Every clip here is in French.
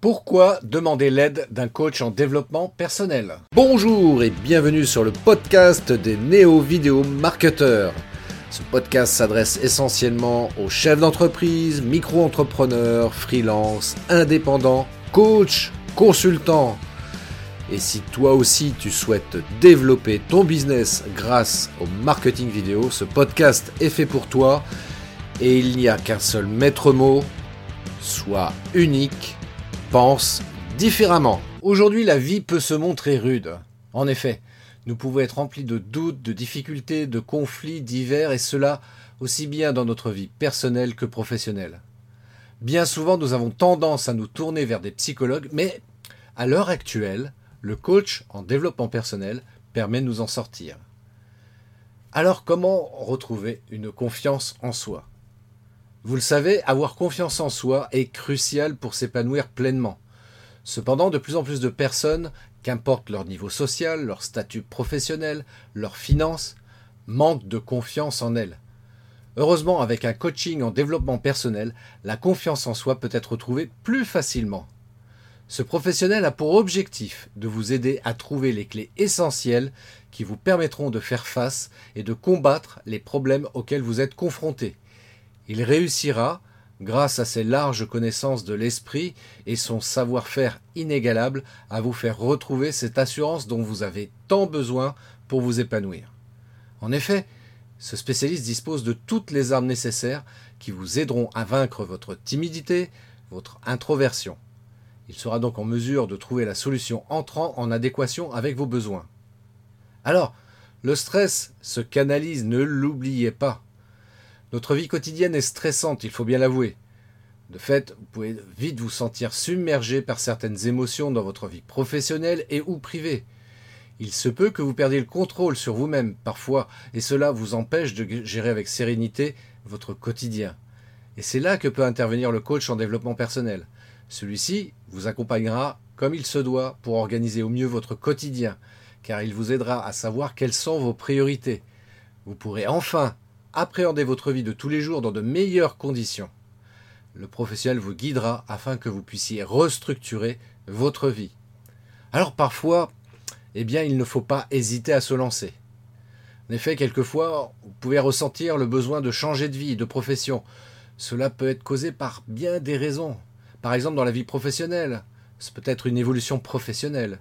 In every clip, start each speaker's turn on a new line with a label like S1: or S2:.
S1: Pourquoi demander l'aide d'un coach en développement personnel? Bonjour et bienvenue sur le podcast des néo-vidéo marketeurs. Ce podcast s'adresse essentiellement aux chefs d'entreprise, micro-entrepreneurs, freelance, indépendants, coachs, consultants. Et si toi aussi tu souhaites développer ton business grâce au marketing vidéo, ce podcast est fait pour toi et il n'y a qu'un seul maître mot, soit unique pense différemment. Aujourd'hui, la vie peut se montrer rude. En effet, nous pouvons être remplis de doutes, de difficultés, de conflits divers, et cela aussi bien dans notre vie personnelle que professionnelle. Bien souvent, nous avons tendance à nous tourner vers des psychologues, mais à l'heure actuelle, le coach en développement personnel permet de nous en sortir. Alors comment retrouver une confiance en soi? Vous le savez, avoir confiance en soi est crucial pour s'épanouir pleinement. Cependant, de plus en plus de personnes, qu'importe leur niveau social, leur statut professionnel, leurs finances, manquent de confiance en elles. Heureusement, avec un coaching en développement personnel, la confiance en soi peut être retrouvée plus facilement. Ce professionnel a pour objectif de vous aider à trouver les clés essentielles qui vous permettront de faire face et de combattre les problèmes auxquels vous êtes confrontés il réussira, grâce à ses larges connaissances de l'esprit et son savoir-faire inégalable, à vous faire retrouver cette assurance dont vous avez tant besoin pour vous épanouir. En effet, ce spécialiste dispose de toutes les armes nécessaires qui vous aideront à vaincre votre timidité, votre introversion. Il sera donc en mesure de trouver la solution entrant en adéquation avec vos besoins. Alors, le stress se canalise, ne l'oubliez pas. Notre vie quotidienne est stressante, il faut bien l'avouer. De fait, vous pouvez vite vous sentir submergé par certaines émotions dans votre vie professionnelle et ou privée. Il se peut que vous perdiez le contrôle sur vous-même parfois, et cela vous empêche de gérer avec sérénité votre quotidien. Et c'est là que peut intervenir le coach en développement personnel. Celui-ci vous accompagnera comme il se doit pour organiser au mieux votre quotidien, car il vous aidera à savoir quelles sont vos priorités. Vous pourrez enfin appréhendez votre vie de tous les jours dans de meilleures conditions. Le professionnel vous guidera afin que vous puissiez restructurer votre vie. Alors parfois, eh bien, il ne faut pas hésiter à se lancer. En effet, quelquefois, vous pouvez ressentir le besoin de changer de vie, de profession. Cela peut être causé par bien des raisons. Par exemple, dans la vie professionnelle, c'est peut-être une évolution professionnelle.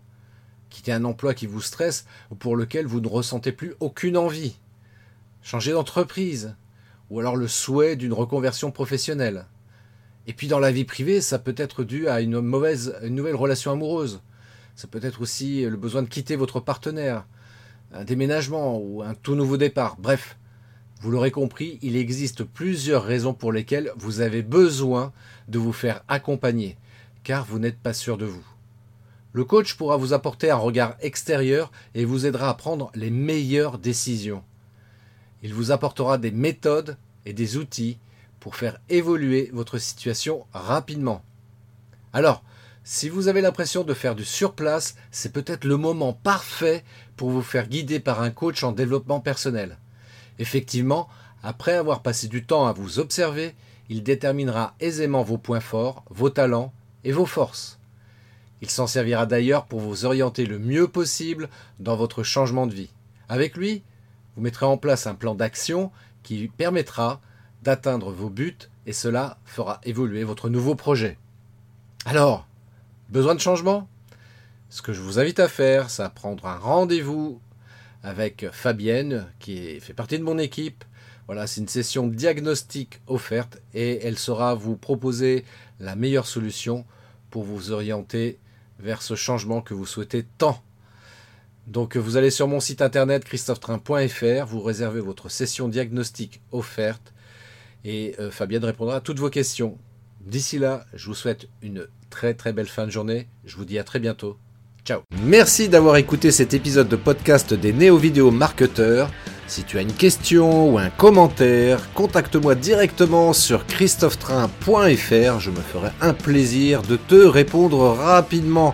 S1: Quitter un emploi qui vous stresse ou pour lequel vous ne ressentez plus aucune envie changer d'entreprise, ou alors le souhait d'une reconversion professionnelle. Et puis dans la vie privée, ça peut être dû à une mauvaise, nouvelle relation amoureuse. Ça peut être aussi le besoin de quitter votre partenaire, un déménagement ou un tout nouveau départ. Bref, vous l'aurez compris, il existe plusieurs raisons pour lesquelles vous avez besoin de vous faire accompagner, car vous n'êtes pas sûr de vous. Le coach pourra vous apporter un regard extérieur et vous aidera à prendre les meilleures décisions. Il vous apportera des méthodes et des outils pour faire évoluer votre situation rapidement. Alors, si vous avez l'impression de faire du surplace, c'est peut-être le moment parfait pour vous faire guider par un coach en développement personnel. Effectivement, après avoir passé du temps à vous observer, il déterminera aisément vos points forts, vos talents et vos forces. Il s'en servira d'ailleurs pour vous orienter le mieux possible dans votre changement de vie. Avec lui, vous mettrez en place un plan d'action qui permettra d'atteindre vos buts et cela fera évoluer votre nouveau projet. Alors, besoin de changement? Ce que je vous invite à faire, c'est à prendre un rendez-vous avec Fabienne, qui fait partie de mon équipe. Voilà, c'est une session diagnostique offerte et elle saura vous proposer la meilleure solution pour vous orienter vers ce changement que vous souhaitez tant. Donc vous allez sur mon site internet christophetrain.fr, vous réservez votre session diagnostique offerte et euh, Fabienne répondra à toutes vos questions. D'ici là, je vous souhaite une très très belle fin de journée. Je vous dis à très bientôt. Ciao. Merci d'avoir écouté cet épisode de podcast des néo-vidéo marketeurs. Si tu as une question ou un commentaire, contacte-moi directement sur christophetrain.fr. Je me ferai un plaisir de te répondre rapidement.